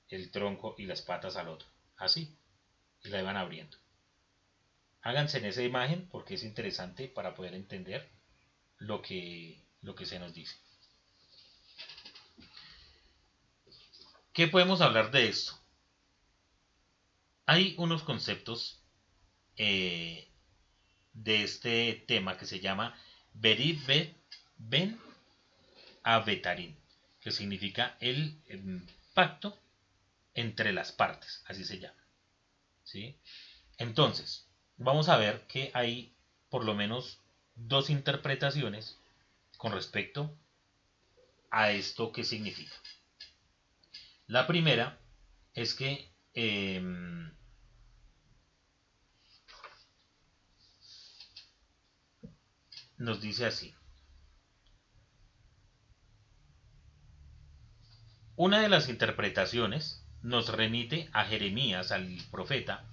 el tronco y las patas al otro. Así. Y la iban abriendo. Háganse en esa imagen porque es interesante para poder entender lo que, lo que se nos dice. ¿Qué podemos hablar de esto? Hay unos conceptos eh, de este tema que se llama Berit Ben Avetarin, que significa el em, pacto entre las partes, así se llama. ¿sí? Entonces, vamos a ver que hay por lo menos dos interpretaciones con respecto a esto que significa. La primera es que em, nos dice así. Una de las interpretaciones nos remite a Jeremías, al profeta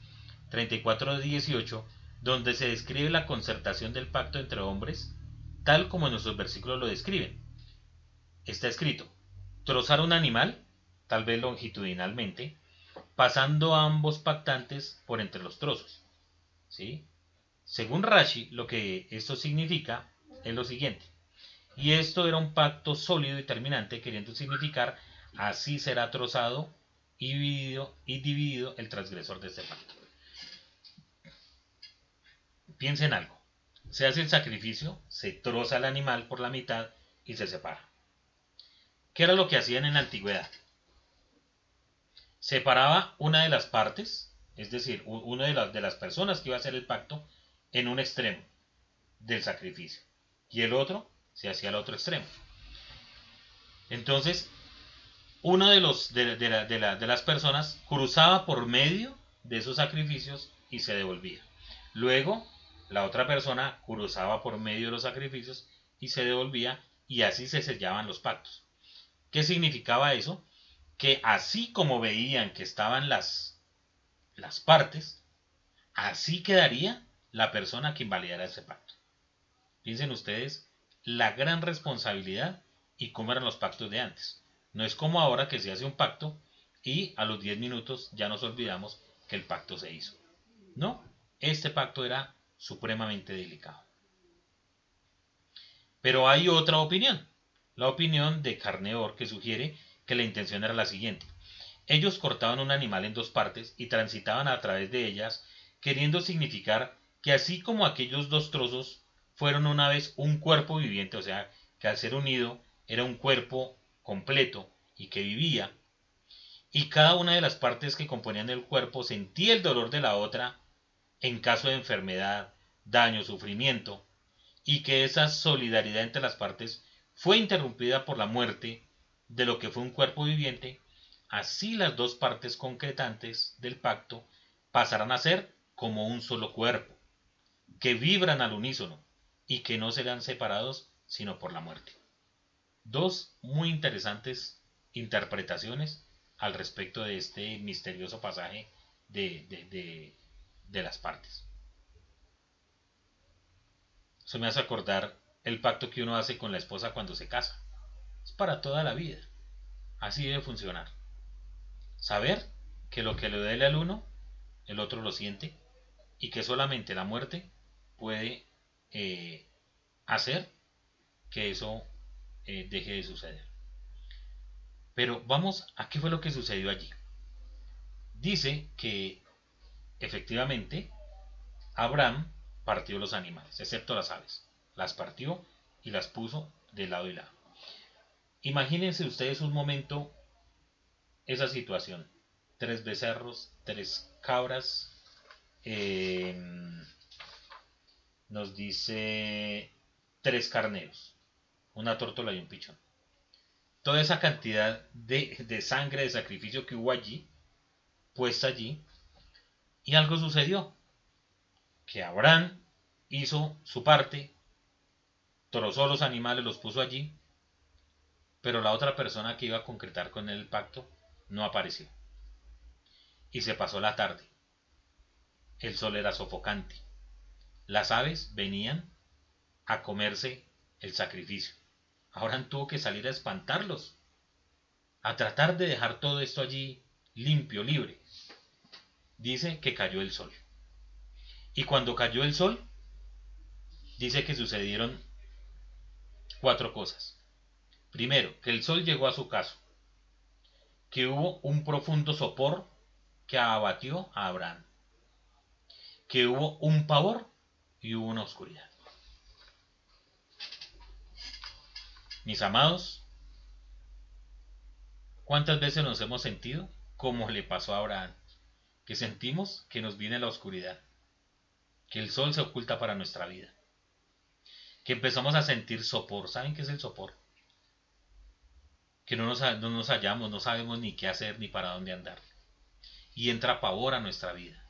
34.18, donde se describe la concertación del pacto entre hombres, tal como nuestros versículos lo describen. Está escrito, trozar un animal, tal vez longitudinalmente, pasando ambos pactantes por entre los trozos. ¿Sí? Según Rashi, lo que esto significa es lo siguiente. Y esto era un pacto sólido y terminante, queriendo significar así será trozado y dividido, y dividido el transgresor de este pacto. Piensen en algo. Se hace el sacrificio, se troza el animal por la mitad y se separa. ¿Qué era lo que hacían en la antigüedad? Separaba una de las partes, es decir, una de las, de las personas que iba a hacer el pacto, en un extremo del sacrificio y el otro se hacía al otro extremo. Entonces, uno de, los, de, de, las personas cruzaba por medio de esos sacrificios y se devolvía. Luego, la otra persona cruzaba por medio de los sacrificios y se devolvía y así se sellaban los pactos. ¿Qué significaba eso? Que así como veían que estaban las, las partes, así quedaría la persona que invalidara ese pacto. Piensen ustedes la gran responsabilidad y cómo eran los pactos de antes. No es como ahora que se hace un pacto y a los 10 minutos ya nos olvidamos que el pacto se hizo. No, este pacto era supremamente delicado. Pero hay otra opinión, la opinión de Carneor que sugiere que la intención era la siguiente. Ellos cortaban un animal en dos partes y transitaban a través de ellas, queriendo significar que así como aquellos dos trozos fueron una vez un cuerpo viviente, o sea, que al ser unido era un cuerpo completo y que vivía, y cada una de las partes que componían el cuerpo sentía el dolor de la otra en caso de enfermedad, daño, sufrimiento, y que esa solidaridad entre las partes fue interrumpida por la muerte de lo que fue un cuerpo viviente, así las dos partes concretantes del pacto pasarán a ser como un solo cuerpo que vibran al unísono y que no serán separados sino por la muerte. Dos muy interesantes interpretaciones al respecto de este misterioso pasaje de, de, las partes. Eso me hace acordar el pacto que uno hace con la esposa cuando se casa. Es para toda la vida. Así debe funcionar. Saber que lo que le duele al uno, el otro lo siente y que solamente la muerte puede eh, hacer que eso eh, deje de suceder. Pero vamos a qué fue lo que sucedió allí. Dice que efectivamente Abraham partió los animales, excepto las aves. Las partió y las puso de lado y lado. Imagínense ustedes un momento esa situación. Tres becerros, tres cabras, eh, nos dice tres carneros, una tórtola y un pichón. Toda esa cantidad de, sangre de sacrificio que hubo allí, puesta allí, Y algo sucedió, que Abraham hizo su parte, trozó los animales, los puso allí, pero la otra persona que iba a concretar con él el pacto no apareció. Y se pasó la tarde. El sol era sofocante. Las aves venían a comerse el sacrificio. Ahora tuvo que salir a espantarlos, a tratar de dejar todo esto allí limpio, libre. Dice que cayó el sol. Y cuando cayó el sol, dice que sucedieron cuatro cosas. Primero, que el sol llegó a su caso, que hubo un profundo sopor que abatió a Abraham, que hubo un pavor y hubo una oscuridad. Mis amados, ¿cuántas veces nos hemos sentido como le pasó a Abraham? Que sentimos que nos viene la oscuridad, que el sol se oculta para nuestra vida, que empezamos a sentir sopor. ¿Saben qué es el sopor? Que no nos, no nos hallamos, no sabemos ni qué hacer ni para dónde andar. Y entra pavor a nuestra vida,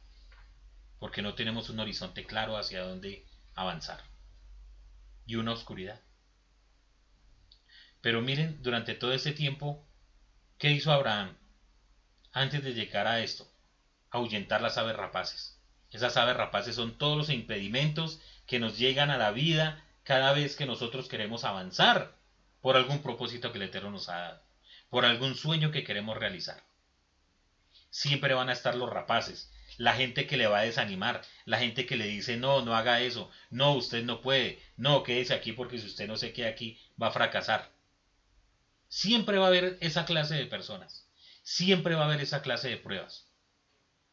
porque no tenemos un horizonte claro hacia dónde avanzar. Y una oscuridad. Pero miren, durante todo este tiempo, ¿qué hizo Abraham? Antes de llegar a esto, ahuyentar las aves rapaces. Esas aves rapaces son todos los impedimentos que nos llegan a la vida cada vez que nosotros queremos avanzar por algún propósito que el Eterno nos ha dado, por algún sueño que queremos realizar. Siempre van a estar los rapaces, la gente que le va a desanimar, la gente que le dice no, no haga eso, no, usted no puede, no, quédese aquí porque si usted no se queda aquí va a fracasar. Siempre va a haber esa clase de personas. Siempre va a haber esa clase de pruebas.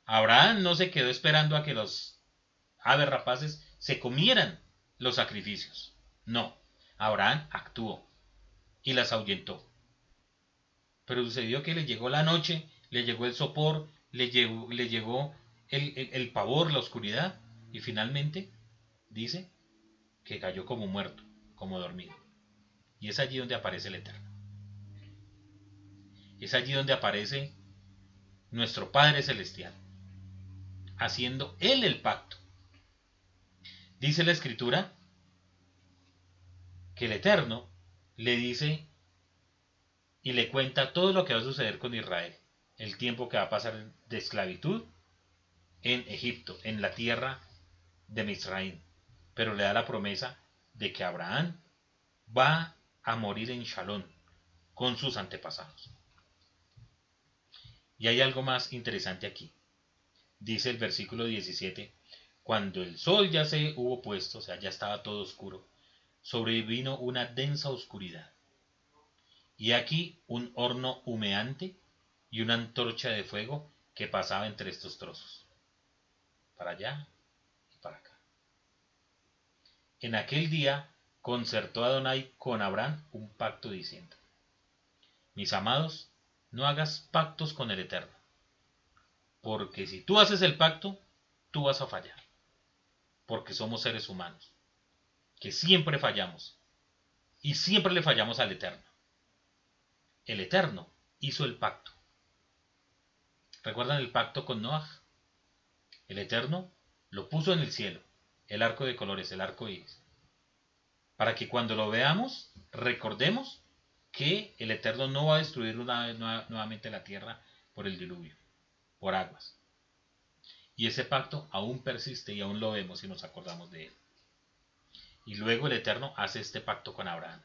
Abraham no se quedó esperando a que los aves rapaces se comieran los sacrificios. No, Abraham actuó y las ahuyentó. Pero sucedió que le llegó la noche, le llegó el sopor, le llegó, le llegó el, pavor, la oscuridad, y finalmente dice que cayó como muerto, como dormido. Y es allí donde aparece el Eterno. Es allí donde aparece nuestro Padre Celestial, haciendo Él el pacto. Dice la Escritura que el Eterno le dice y le cuenta todo lo que va a suceder con Israel, el tiempo que va a pasar de esclavitud en Egipto, en la tierra de Misraín, pero le da la promesa de que Abraham va a morir en Shalom con sus antepasados. Y hay algo más interesante aquí. Dice el versículo 17, cuando el sol ya se hubo puesto, o sea, ya estaba todo oscuro, sobrevino una densa oscuridad. Y aquí un horno humeante y una antorcha de fuego que pasaba entre estos trozos. Para allá y para acá. En aquel día concertó Adonai con Abraham un pacto diciendo, Mis amados, no hagas pactos con el Eterno. Porque si tú haces el pacto, tú vas a fallar. Porque somos seres humanos, que siempre fallamos. Y siempre le fallamos al Eterno. El Eterno hizo el pacto. ¿Recuerdan el pacto con Noah? El Eterno lo puso en el cielo, el arco de colores, el arco iris. Para que cuando lo veamos, recordemos que el Eterno no va a destruir nuevamente la tierra por el diluvio, por aguas. Y ese pacto aún persiste y aún lo vemos y nos acordamos de él. Y luego el Eterno hace este pacto con Abraham.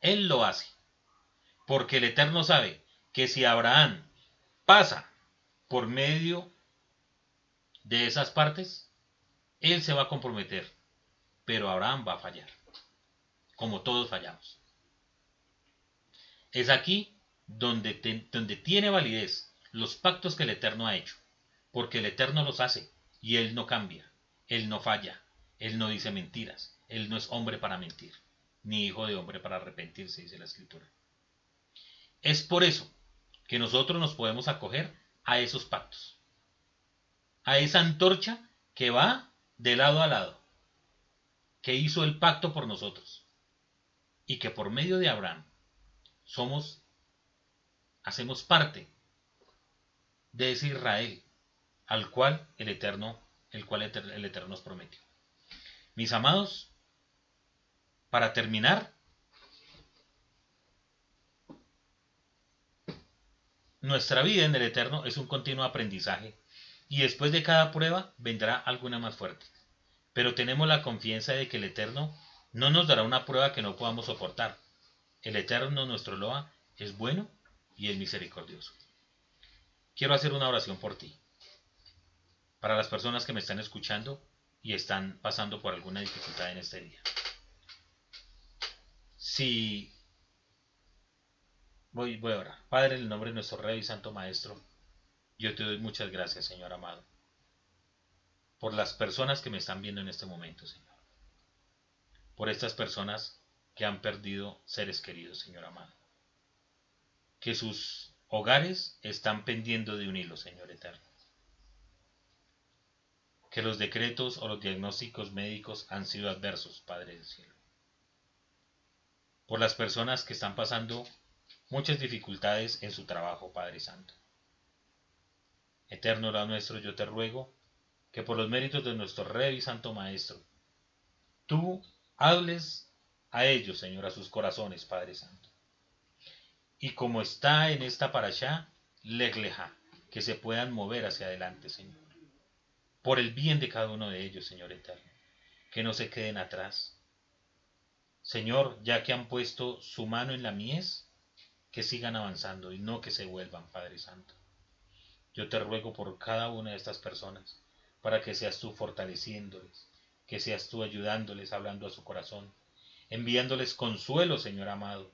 Él lo hace, porque el Eterno sabe que si Abraham pasa por medio de esas partes, él se va a comprometer, pero Abraham va a fallar, como todos fallamos. Es aquí donde, donde tiene validez los pactos que el Eterno ha hecho, porque el Eterno los hace y Él no cambia, Él no falla, Él no dice mentiras, Él no es hombre para mentir, ni hijo de hombre para arrepentirse, dice la Escritura. Es por eso que nosotros nos podemos acoger a esos pactos, a esa antorcha que va de lado a lado, que hizo el pacto por nosotros, y que por medio de Abraham somos, hacemos parte de ese Israel al cual el Eterno, el cual el Eterno nos prometió. Mis amados, para terminar, nuestra vida en el Eterno es un continuo aprendizaje y después de cada prueba vendrá alguna más fuerte. Pero tenemos la confianza de que el Eterno no nos dará una prueba que no podamos soportar. El Eterno, nuestro Loa, es bueno y es misericordioso. Quiero hacer una oración por ti. Para las personas que me están escuchando y están pasando por alguna dificultad en este día. Si voy, voy a orar. Padre, en el nombre de nuestro Rey y Santo Maestro, yo te doy muchas gracias, Señor amado, por las personas que me están viendo en este momento, Señor. Por estas personas que han perdido seres queridos, Señor amado. Que sus hogares están pendiendo de un hilo, Señor eterno. Que los decretos o los diagnósticos médicos han sido adversos, Padre del cielo. Por las personas que están pasando muchas dificultades en su trabajo, Padre Santo Eterno la nuestro, yo te ruego que por los méritos de nuestro Rey y Santo Maestro, tú hables a ellos, Señor, a sus corazones, Padre Santo. Y como está en esta allá, legleja, que se puedan mover hacia adelante, Señor. Por el bien de cada uno de ellos, Señor Eterno. Que no se queden atrás. Señor, ya que han puesto su mano en la mies, que sigan avanzando y no que se vuelvan, Padre Santo. Yo te ruego por cada una de estas personas, para que seas tú fortaleciéndoles, que seas tú ayudándoles, hablando a su corazón, enviándoles consuelo, Señor amado,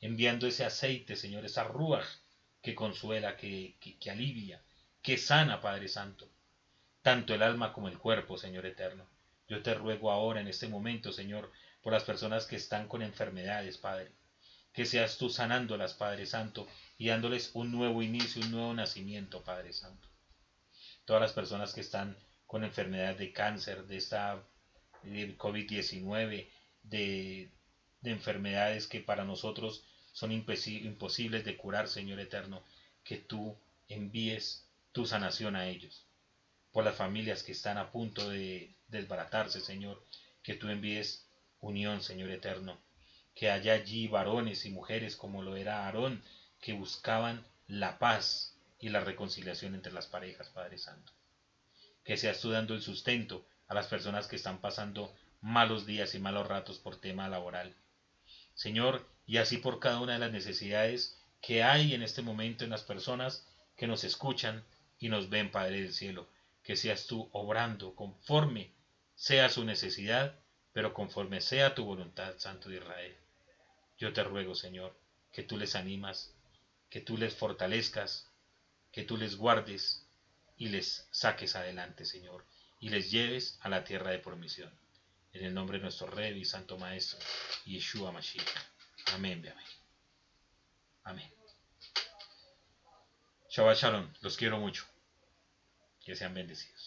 enviando ese aceite, Señor, esa rúa que consuela, que, que alivia, que sana, Padre Santo, tanto el alma como el cuerpo, Señor eterno. Yo te ruego ahora, en este momento, Señor, por las personas que están con enfermedades, Padre, que seas tú sanándolas, Padre Santo, y dándoles un nuevo inicio, un nuevo nacimiento, Padre Santo. Todas las personas que están con enfermedad de cáncer, de esta COVID-19, de, de enfermedades que para nosotros son imposibles de curar, Señor Eterno, que tú envíes tu sanación a ellos. Por las familias que están a punto de desbaratarse, Señor, que tú envíes unión, Señor Eterno. Que haya allí varones y mujeres como lo era Aarón que buscaban la paz y la reconciliación entre las parejas, Padre Santo. Que seas tú dando el sustento a las personas que están pasando malos días y malos ratos por tema laboral. Señor, y así por cada una de las necesidades que hay en este momento en las personas que nos escuchan y nos ven, Padre del Cielo, que seas tú obrando conforme sea su necesidad, pero conforme sea tu voluntad, Santo de Israel. Yo te ruego, Señor, que tú les animas, que tú les fortalezcas, que tú les guardes y les saques adelante, Señor, y les lleves a la tierra de promisión. En el nombre de nuestro Rey y Santo Maestro, Yeshua Mashiach. Amén, amén. Amén. Shabbat Shalom. Los quiero mucho. Que sean bendecidos.